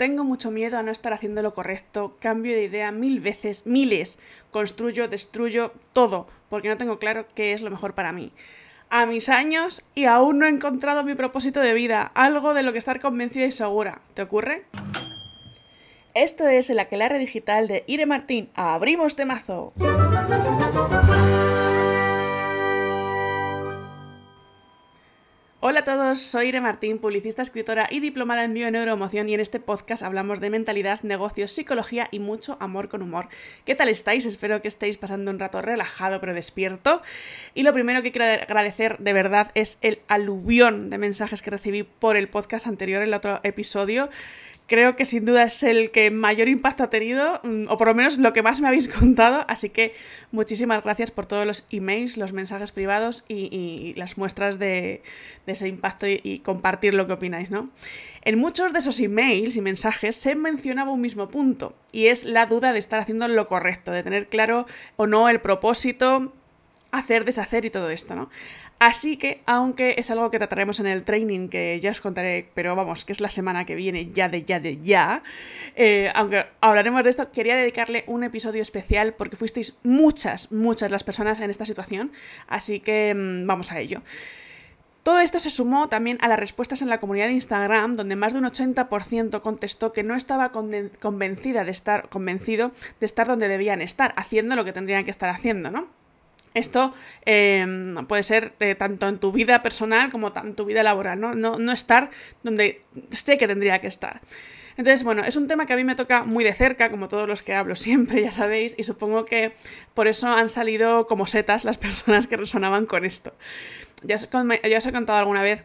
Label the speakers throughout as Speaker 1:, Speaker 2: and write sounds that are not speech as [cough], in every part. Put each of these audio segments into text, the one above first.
Speaker 1: tengo mucho miedo a no estar haciendo lo correcto, cambio de idea mil veces, miles, construyo, destruyo, todo, porque no tengo claro qué es lo mejor para mí. A mis años y aún no he encontrado mi propósito de vida, algo de lo que estar convencida y segura. ¿Te ocurre? Esto es el aquelarre digital de Ire Martín. ¡Abrimos temazo! Hola a todos, soy Ire Martín, publicista, escritora y diplomada en bioneuroemoción y en este podcast hablamos de mentalidad, negocios, psicología y mucho amor con humor. ¿Qué tal estáis? Espero que estéis pasando un rato relajado pero despierto. Y lo primero que quiero agradecer de verdad es el aluvión de mensajes que recibí por el podcast anterior, el otro episodio creo que sin duda es el que mayor impacto ha tenido, mm, o por lo menos lo que más me habéis [laughs] contado. Así que muchísimas gracias por todos los emails, los mensajes privados y, las muestras de, ese impacto y, compartir lo que opináis, ¿no? En muchos de esos emails y mensajes se mencionaba un mismo punto, y es la duda de estar haciendo lo correcto, de tener claro o no el propósito, hacer, deshacer y todo esto, ¿no? Así que, aunque es algo que trataremos en el training que ya os contaré, pero vamos, que es la semana que viene, ya de ya de ya, eh, aunque hablaremos de esto, quería dedicarle un episodio especial porque fuisteis muchas, muchas las personas en esta situación, así que mm, vamos a ello. Todo esto se sumó también a las respuestas en la comunidad de Instagram, donde más de un 80% contestó que no estaba convencida de estar, convencido de estar donde debían estar, haciendo lo que tendrían que estar haciendo, ¿no? Esto em, puede ser eh, tanto en tu vida personal como en tu vida laboral, ¿no? estar donde sé que tendría que estar. Entonces, bueno, es un tema que a mí me toca muy de cerca, como todos los que hablo [laughs] siempre, ya sabéis, y supongo que por eso han salido como setas las [laughs] personas que resonaban con esto. Ya os, ya os he contado alguna vez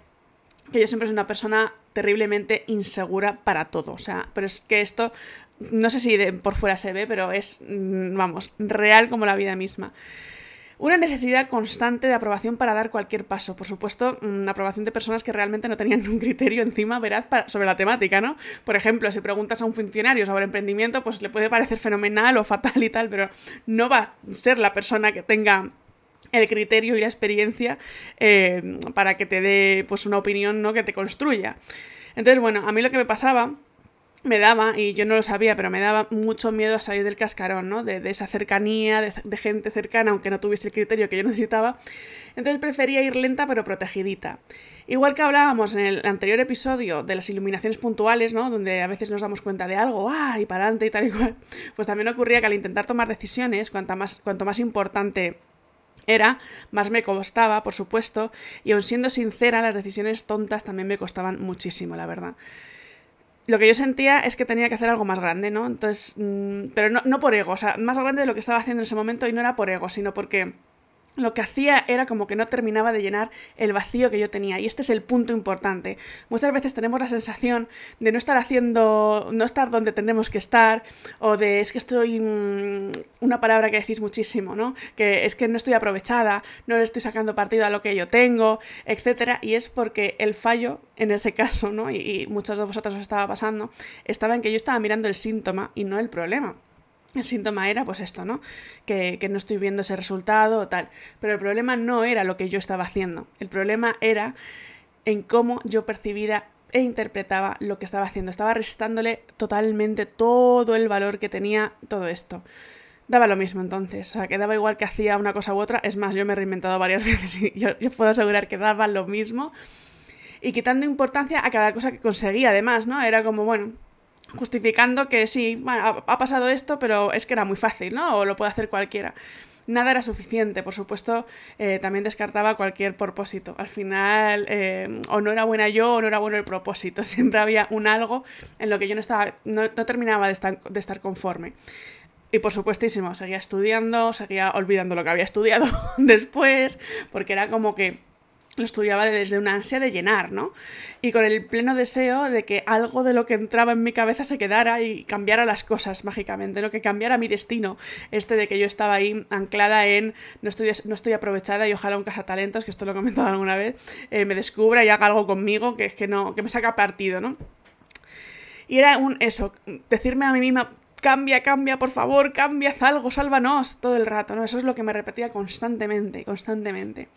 Speaker 1: que yo siempre soy una persona terriblemente insegura para todo. O sea, pero es que esto, no sé si por fuera se ve, pero es, mm, vamos, real como la vida misma. Una necesidad constante de aprobación para dar cualquier paso. Por supuesto, una aprobación de personas que realmente no tenían [laughs] un criterio encima veraz sobre la temática, ¿no? Por ejemplo, si preguntas a un funcionario sobre emprendimiento, pues le puede parecer fenomenal o fatal y tal, pero no va a ser la persona que tenga el criterio y la experiencia eh, para que te dé pues una opinión ¿no? que te construya. Entonces, bueno, a mí lo que me pasaba me daba, y yo no lo sabía, pero me daba mucho miedo a salir del cascarón, ¿no? De, esa cercanía, de, gente cercana, aunque no tuviese el criterio que yo [laughs] necesitaba. Entonces prefería ir lenta pero protegidita. Igual que hablábamos en el anterior episodio de las iluminaciones puntuales, ¿no? Donde a veces nos damos cuenta de algo, ¡ah! y para adelante y tal y cual. Pues también ocurría que al intentar tomar decisiones, cuanto más, cuanto más importante era, más me costaba, por supuesto, y aun siendo sincera, las decisiones tontas también me costaban muchísimo, la verdad lo que yo sentía es que tenía que hacer algo más grande, ¿no? Entonces, mm, pero no, no por ego, o sea, más grande de lo que estaba haciendo en ese momento y no era por ego, sino porque lo que hacía era como que no terminaba de llenar el vacío que yo tenía. Y este es el punto importante. Muchas veces tenemos la sensación de no estar haciendo, no estar donde tenemos que estar, o de es que estoy, mm, una palabra que decís muchísimo, ¿no? Que es que no estoy aprovechada, no le estoy sacando partido a lo que yo tengo, etc. Y es porque el fallo, en ese caso, ¿no? Y, y muchos de vosotros os estaba pasando, estaba en que yo estaba mirando el síntoma y no el problema. El síntoma era, pues esto, ¿no? Que, no estoy viendo ese resultado o tal. Pero el problema no era lo que yo estaba haciendo. El problema era en cómo yo percibía e interpretaba lo que estaba haciendo. Estaba restándole totalmente todo el valor que tenía todo esto. Daba lo mismo entonces, o sea, que daba igual que hacía una cosa u otra. Es más, yo me he reinventado varias [laughs] veces y yo, yo puedo asegurar que daba lo mismo. Y quitando importancia a cada cosa que conseguía, además, ¿no? Era como, bueno, justificando que sí, ha pasado esto, pero es que era muy fácil, ¿no? O lo puede hacer cualquiera. Nada era suficiente, por supuesto, eh, también descartaba cualquier propósito. Al final, eh, o no era buena yo o no era bueno el propósito. [laughs] Siempre había un algo en lo que yo no, estaba, no, terminaba de estar, de estar conforme. Y por supuestísimo, seguía estudiando, seguía olvidando lo que había estudiado [laughs] después, porque era como que lo estudiaba desde una ansia de llenar, ¿no? Y con el pleno deseo de que algo de lo que entraba en mi cabeza se quedara y cambiara las cosas mágicamente, ¿no? Que cambiara mi destino, este de que yo estaba ahí anclada en no estoy, no estoy aprovechada y ojalá un cazatalentos, que esto lo he comentado alguna vez, eh, me descubra y haga algo conmigo que es que no, que me saca partido, ¿no? Y era un eso, decirme a mí misma, cambia, cambia, por favor, cambia, algo, sálvanos, todo el rato, ¿no? Eso es lo que me repetía constantemente, constantemente.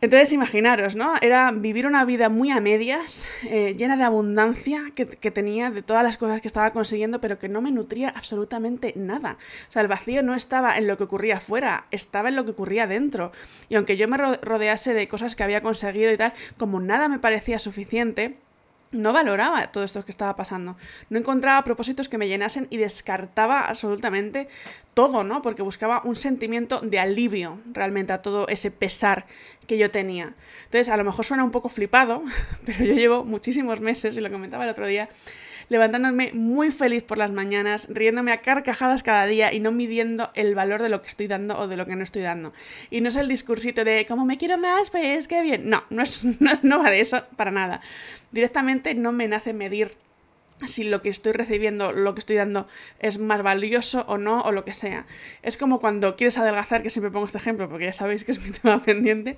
Speaker 1: Entonces imaginaros, ¿no? Era vivir una vida muy a medias, eh, llena de abundancia que, que, tenía de todas las cosas que estaba consiguiendo, pero que no me nutría absolutamente nada. O sea, el vacío no estaba en lo que ocurría afuera, estaba en lo que ocurría dentro. Y aunque yo me rodease de cosas que había conseguido y tal, como nada me parecía suficiente, no valoraba todo esto que estaba pasando. No encontraba propósitos que me llenasen y descartaba absolutamente todo, ¿no? Porque buscaba un sentimiento de alivio realmente a todo ese pesar que yo tenía. Entonces, a lo mejor suena un poco flipado, [laughs] pero yo llevo muchísimos meses, y lo comentaba el otro día, levantándome muy feliz por las mañanas, riéndome a carcajadas cada día y no midiendo el valor de lo que estoy dando o de lo que no estoy dando. Y no es el discursito de como me quiero más, pues qué bien. No, no, es, [laughs] no va de eso para nada. Directamente no me nace medir si lo que estoy recibiendo, lo que estoy dando es más valioso o no, o lo que sea. Es como cuando quieres adelgazar, que siempre pongo este ejemplo, porque ya sabéis que es mi [laughs] tema pendiente,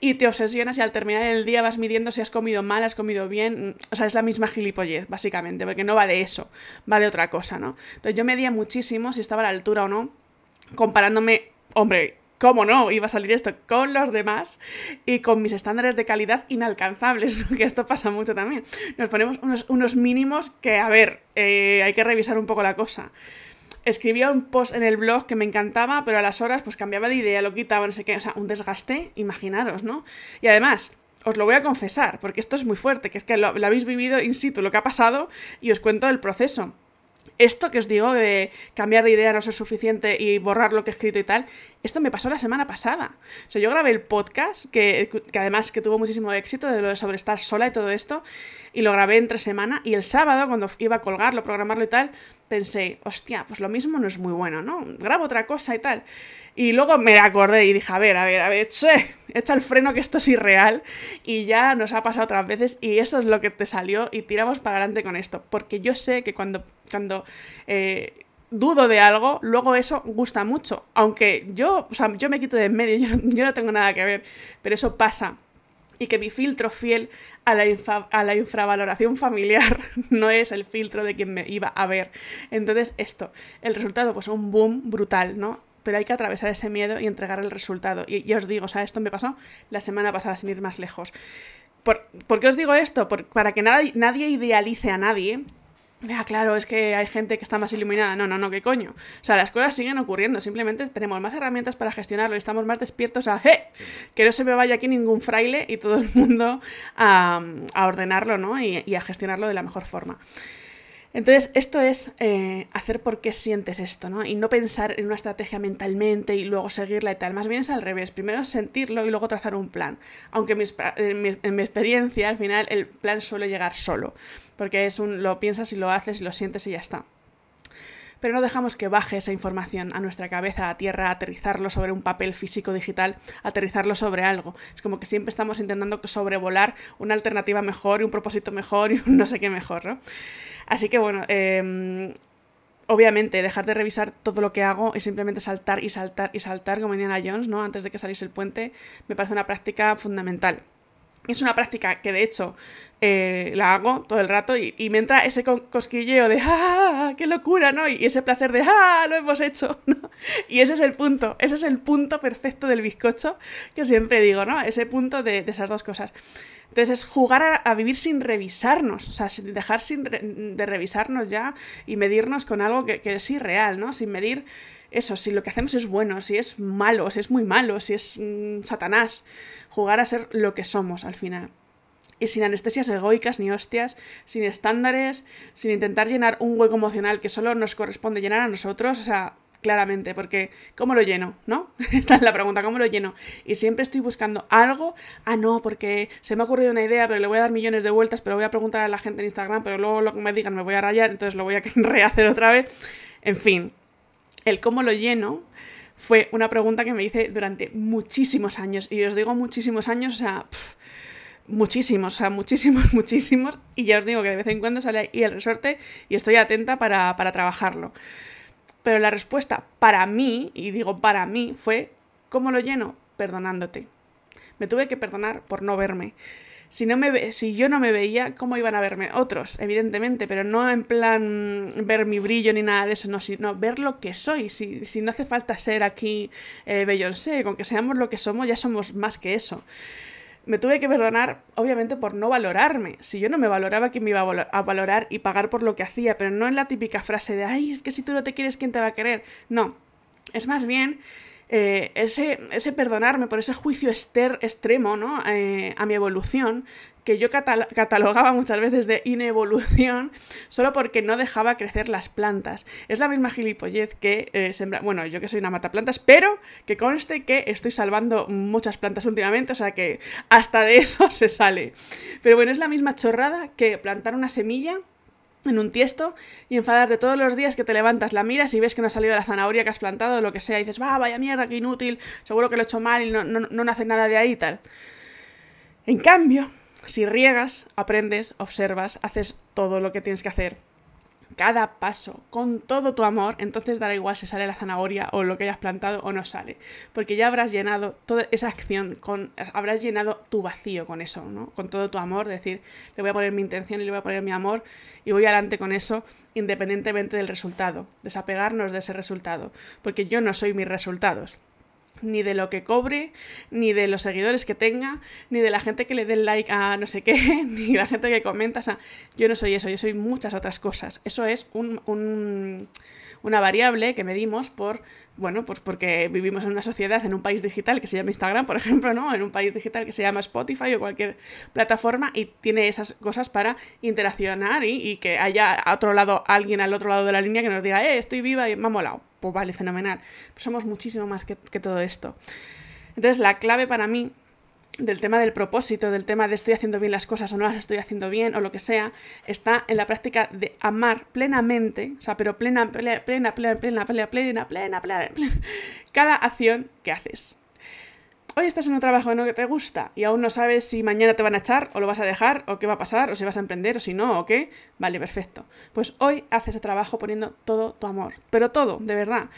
Speaker 1: y te obsesionas y al terminar el día vas midiendo si has comido mal, has comido bien, o sea, es la misma gilipollez, básicamente, porque no va de eso, va de otra cosa, ¿no? Entonces yo medía muchísimo si estaba a la altura o no, comparándome, hombre, ¿Cómo no? Iba a salir esto con los demás y con mis estándares de calidad inalcanzables, [laughs] que esto pasa mucho también. Nos ponemos unos, mínimos que, a ver, eh, hay que revisar un poco la cosa. Escribía un post en el blog que me encantaba, pero a las horas pues cambiaba de idea, lo quitaba, no sé qué, o sea, un desgaste, imaginaros, ¿no? Y además, os lo voy a confesar, porque esto es muy fuerte, que es que lo, lo habéis vivido in situ, lo que ha pasado, y os cuento el proceso esto que os digo de cambiar de idea no ser suficiente y borrar lo que he escrito y tal, esto me pasó la semana pasada. O sea, yo grabé el podcast, que, que, además que tuvo muchísimo éxito de lo de sobre estar sola y todo esto, y lo grabé entre semana, y el sábado, cuando iba a colgarlo, programarlo y tal, pensé, hostia, pues lo mismo no es muy bueno, ¿no? Grabo otra cosa y tal. Y luego me acordé y dije, a ver, a ver, a ver, che, echa el freno que esto es irreal y ya nos ha pasado otras veces y eso es lo que te salió y tiramos para adelante con esto. Porque yo sé que cuando, cuando eh, dudo de algo, luego eso gusta mucho. Aunque yo, o sea, yo me quito de en medio, [laughs] yo yo no tengo nada que ver, pero eso pasa y que mi filtro fiel a la, a la, infravaloración familiar [laughs] no es el filtro de quien me iba a ver. Entonces, esto, el resultado, pues un boom brutal, ¿no? Pero hay que atravesar ese miedo y entregar el resultado. Y ya os digo, o sea, esto me pasó la semana pasada, sin ir más lejos. ¿Por, ¿por qué os digo esto? para que nadie idealice a nadie, Ah, claro, es que hay gente que está más iluminada. No, no, no, ¿qué coño? O sea, las cosas siguen ocurriendo. Simplemente tenemos más herramientas para gestionarlo y estamos más despiertos a ¡eh! que no se me vaya aquí ningún fraile y todo el mundo a, ordenarlo, ¿no? y a gestionarlo de la mejor forma. Entonces, esto es eh, hacer por qué sientes esto, ¿no? Y no pensar en una estrategia mentalmente y luego seguirla y tal. Más bien es al revés. Primero sentirlo y luego trazar un plan. Aunque en mi, en mi experiencia, al final, el plan suele llegar solo. Porque es un lo piensas y lo haces y lo sientes y ya está pero no dejamos que baje esa información a nuestra cabeza, a tierra, aterrizarlo sobre un papel físico digital, aterrizarlo sobre algo. Es como que siempre estamos intentando sobrevolar una alternativa mejor y un propósito mejor y un no sé qué mejor, ¿no? Así que bueno, em, obviamente dejar de revisar todo lo que hago y simplemente saltar y saltar y saltar como Indiana Jones, ¿no? Antes de que saliese el puente, me parece una práctica fundamental. Es una práctica que de hecho eh, la hago todo el rato y, me entra ese cosquilleo de ¡ah! ¡qué locura! ¿no? Y ese placer de ¡ah! lo hemos hecho. [laughs] Y ese es el punto, ese es el punto perfecto del bizcocho que siempre digo, ¿no? Ese punto de, esas dos cosas. Entonces es jugar a, vivir sin revisarnos, o sea, sin dejar sin de revisarnos ya y medirnos con algo que, que es irreal, ¿no? Sin medir eso, si lo que hacemos es bueno, si es malo, si es muy malo, si es mm, Satanás, jugar a ser lo que somos al final. Y sin anestesias egoicas ni hostias, sin estándares, sin intentar llenar un hueco emocional que solo nos corresponde llenar a nosotros, o sea, claramente, porque ¿cómo lo lleno? ¿No? [laughs] Esta es la pregunta, ¿cómo lo lleno? Y siempre estoy buscando algo, ah, no, porque se me ha ocurrido una idea, pero le voy a dar millones de vueltas, pero voy a preguntar a la gente en Instagram, pero luego lo que me digan me voy a rayar, entonces lo voy a [laughs] rehacer otra vez. En fin, el cómo lo lleno fue una pregunta que me hice durante muchísimos años. Y os digo muchísimos años, o sea, muchísimos, o sea, muchísimos, [laughs] muchísimos. Y ya os digo que de vez en cuando sale ahí el resorte y estoy atenta para, para trabajarlo. Pero la respuesta para mí, y digo para mí, fue, ¿cómo lo lleno? Perdonándote. Me tuve que perdonar por no verme. Si, no me, si yo no me veía, ¿cómo iban a verme otros? Evidentemente, pero no en plan ver mi brillo ni nada de eso, no, sino ver lo que soy. Si, si no hace falta ser aquí eh, Beyoncé, con que seamos lo que somos, ya somos más que eso. Me tuve que perdonar, obviamente, por no valorarme. Si yo no me valoraba, ¿quién me iba a valorar y pagar por lo que hacía? Pero no en la típica frase de, ay, es que si tú no te quieres, ¿quién te va a querer? No. Es más bien eh, ese, ese, perdonarme por ese juicio ester, extremo ¿no? Eh, a mi evolución, que yo catalogaba muchas veces de inevolución, [laughs] solo porque no dejaba crecer las plantas. Es la misma gilipollez que eh, sembra... Bueno, yo que soy una mataplantas, pero que conste que estoy salvando muchas plantas últimamente, o sea que hasta de eso [laughs] se sale. Pero bueno, es la misma chorrada que plantar una semilla en un tiesto y enfadarte todos los días que te levantas, la miras y ves que no ha salido la zanahoria que has plantado o lo que sea, y dices, va, vaya mierda, qué inútil, seguro que lo he hecho mal y no, no, no nace nada de ahí y tal. En cambio, si riegas, aprendes, observas, haces todo lo que tienes que hacer cada paso con todo tu amor, entonces dará igual si sale la zanahoria o lo que hayas plantado o no sale, porque ya habrás llenado toda esa acción, con, habrás llenado tu vacío con eso, ¿no? Con todo tu amor, decir, le voy a poner mi intención y le voy a poner mi amor y voy adelante con eso independientemente del resultado, desapegarnos de ese resultado, porque yo no soy mis resultados ni de lo que cobre, ni de los seguidores que tenga, ni de la gente que le dé like a no sé qué, [laughs] ni la gente que comenta. O sea, yo no soy eso, yo soy muchas otras cosas. Eso es un, un, una variable que medimos por, bueno, pues porque vivimos en una sociedad, en un país digital que se llama Instagram, por [laughs] ejemplo, ¿no? En un país digital que se llama Spotify o cualquier plataforma y tiene esas cosas para interaccionar y, y que haya a otro lado alguien al otro lado de la línea que nos diga, eh, estoy viva y me ha molado pues vale, fenomenal. Pero somos muchísimo más que, todo esto. Entonces, la clave para mí del tema del propósito, del tema de estoy haciendo bien las cosas o no las estoy haciendo bien o lo que sea, está en la práctica de amar plenamente, o sea, pero plena, plena, plena, plena, plena, plena, plena, plena, plena, cada acción que haces hoy estás en un trabajo que te gusta y aún no sabes si mañana te van a echar o lo vas a dejar o qué va a pasar o si vas a emprender o si no o qué, vale, perfecto. Pues hoy haces ese trabajo poniendo todo tu amor, pero todo, de verdad.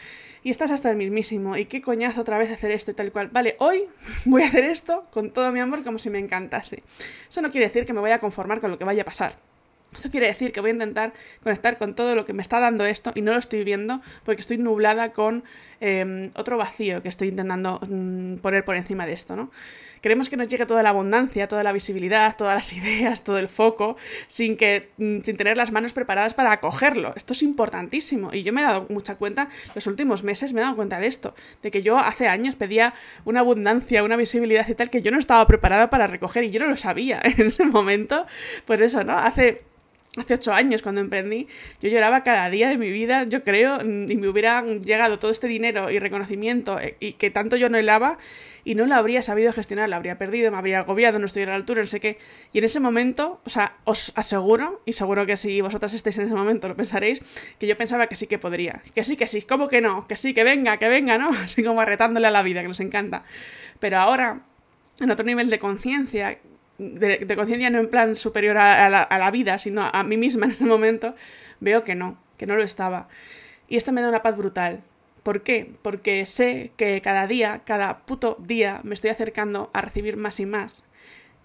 Speaker 1: Y estás hasta el mismísimo y qué coñazo otra vez hacer esto y tal cual. Vale, hoy [laughs] voy a hacer esto con todo mi amor como si me encantase. Eso no quiere decir que me voy a conformar con lo que vaya a pasar. Eso quiere decir que voy a intentar conectar con todo lo que me está dando esto y no lo estoy viendo porque estoy nublada con em, otro vacío que estoy intentando mm, poner por encima de esto, ¿no? Queremos que nos llegue toda la abundancia, toda la visibilidad, todas las ideas, todo el foco, sin, que, mm, sin tener las manos preparadas para acogerlo. Esto es importantísimo y yo me he dado mucha cuenta, los últimos meses me he dado cuenta de esto, de que yo hace años pedía una abundancia, una visibilidad y tal que yo no estaba preparada para recoger y yo no lo sabía [laughs] en ese momento. Pues eso, ¿no? Hace hace ocho años cuando emprendí, yo lloraba cada día de mi vida, yo creo, y me hubiera llegado todo este dinero y reconocimiento eh, y que tanto yo no helaba y no lo habría sabido gestionar, lo habría perdido, me habría agobiado, no estuviera a la altura, no sé qué. Y en ese momento, o sea, os aseguro, y seguro que si vosotras estáis en ese momento lo pensaréis, que yo pensaba que sí que podría, que sí, que sí, ¿cómo que no? Que sí, que venga, que venga, ¿no? [laughs] Así como arretándole a la vida, que nos encanta. Pero ahora, en otro nivel de conciencia, de, conciencia no en plan superior a, la, a, la, vida, sino a mí misma [laughs] en ese momento, veo que no, que no lo estaba. Y esto me da una paz brutal. ¿Por qué? Porque sé que cada día, cada puto día, me estoy acercando a recibir más y más.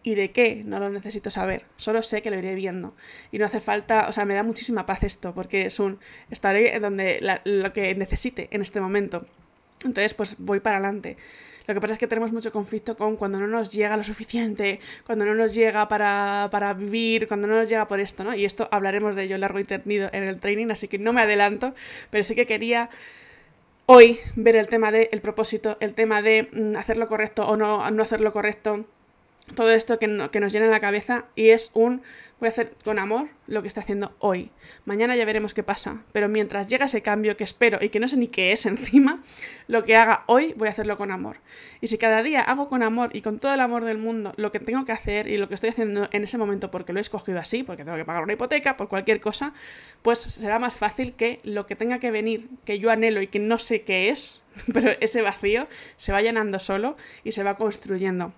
Speaker 1: ¿Y de qué? No lo necesito saber. Solo sé que lo iré viendo. Y no hace falta, o sea, me da muchísima paz esto, porque es un, estaré donde lo que necesite en este momento. Entonces, pues voy para adelante. Lo que pasa es que tenemos mucho conflicto con cuando no nos llega lo suficiente, cuando no nos llega para, para vivir, cuando no nos llega por esto, ¿no? Y esto hablaremos de ello largo y tendido en el training, así que no me adelanto, pero sí que quería hoy ver el tema del propósito, el tema de mm, hacer lo correcto o no, no hacer lo correcto todo esto que, que, nos llena la cabeza y es un voy a hacer con amor lo que está haciendo hoy. Mañana ya veremos qué pasa, pero mientras llega ese cambio que espero y que no sé ni qué es encima, lo que haga hoy voy a hacerlo con amor. Y si cada día hago con amor y con todo el amor del mundo lo que tengo que hacer y lo que estoy haciendo en ese momento porque lo he escogido así, porque tengo que pagar una hipoteca, por cualquier cosa, pues será más fácil que lo que tenga que venir, que yo anhelo y que no sé qué es, [laughs] pero ese vacío se va llenando solo y se va construyendo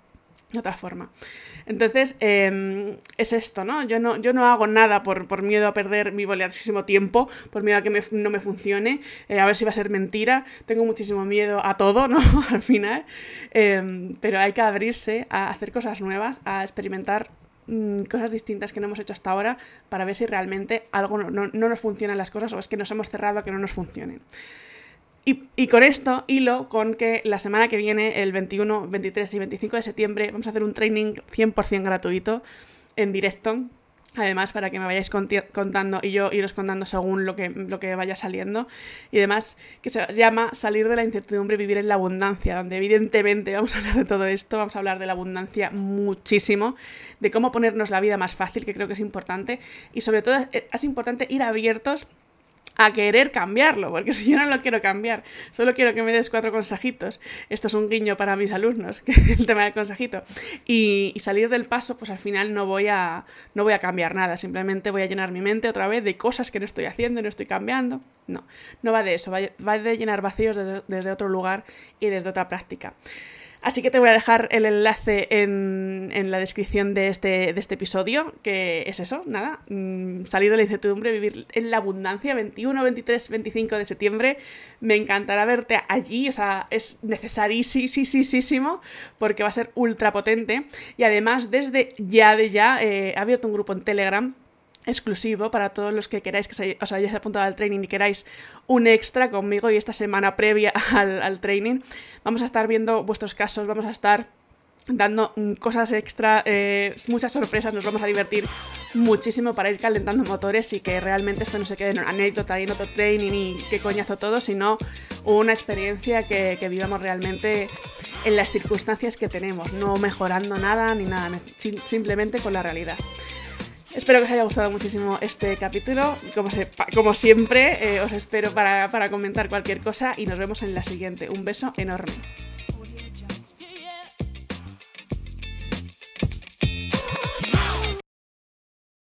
Speaker 1: de otra forma. Entonces, em, es esto, ¿no? Yo no, yo no hago nada por, por miedo a perder mi valiosísimo tiempo, por miedo a que no me funcione, eh, a ver si va a ser mentira. Tengo muchísimo miedo a todo, ¿no? [laughs] Al final. Em, pero hay que abrirse a hacer cosas nuevas, a experimentar mm, cosas distintas que no hemos hecho hasta ahora para ver si realmente algo no, no nos funcionan las cosas o es que nos hemos cerrado a que no nos funcionen. Y, con esto hilo con que la semana que viene, el 21, 23 y 25 de septiembre, vamos a hacer un training 100% gratuito en directo. Además, para que me vayáis contando y yo iros contando según lo que, lo que vaya saliendo. Y demás, que se llama Salir de la incertidumbre, vivir en la abundancia, donde evidentemente vamos a hablar de todo esto, vamos a hablar de la abundancia muchísimo, de cómo ponernos la vida más fácil, que creo que es importante. Y sobre todo es importante ir abiertos a querer cambiarlo, porque [laughs] si yo no lo quiero cambiar, solo quiero que me des cuatro consejitos. Esto es un guiño para mis alumnos, [laughs] que el tema del consejito. Y, salir del paso, pues al final no voy, a, no voy a cambiar nada, simplemente voy a llenar mi mente otra vez de cosas que no estoy haciendo, no estoy cambiando. No, no va de eso, va, de llenar vacíos desde otro lugar y desde otra práctica. Así que te voy a dejar el enlace en, la descripción de este, de este, episodio, que es eso, nada, mm, salir de la incertidumbre, vivir en la abundancia, 21, 23, 25 de septiembre. Me encantará verte allí, o sea, es necesarísimo porque va a ser ultra potente. Y además, desde ya de ya, eh, he abierto un grupo en Telegram exclusivo para todos los que queráis que os hayáis apuntado al training y queráis un extra conmigo y esta semana previa [laughs] al, training vamos a estar viendo vuestros casos, vamos a estar dando cosas extra, eh, muchas sorpresas, nos vamos a divertir muchísimo para ir calentando motores y que realmente esto no se quede en una anécdota y en otro training y qué coñazo todo, sino una experiencia que, vivamos realmente en las circunstancias que tenemos, no mejorando nada ni nada, simplemente con la realidad. Espero que os haya gustado muchísimo este capítulo. Como, siempre, eh, os espero para comentar cualquier cosa y nos vemos en la siguiente. Un beso enorme.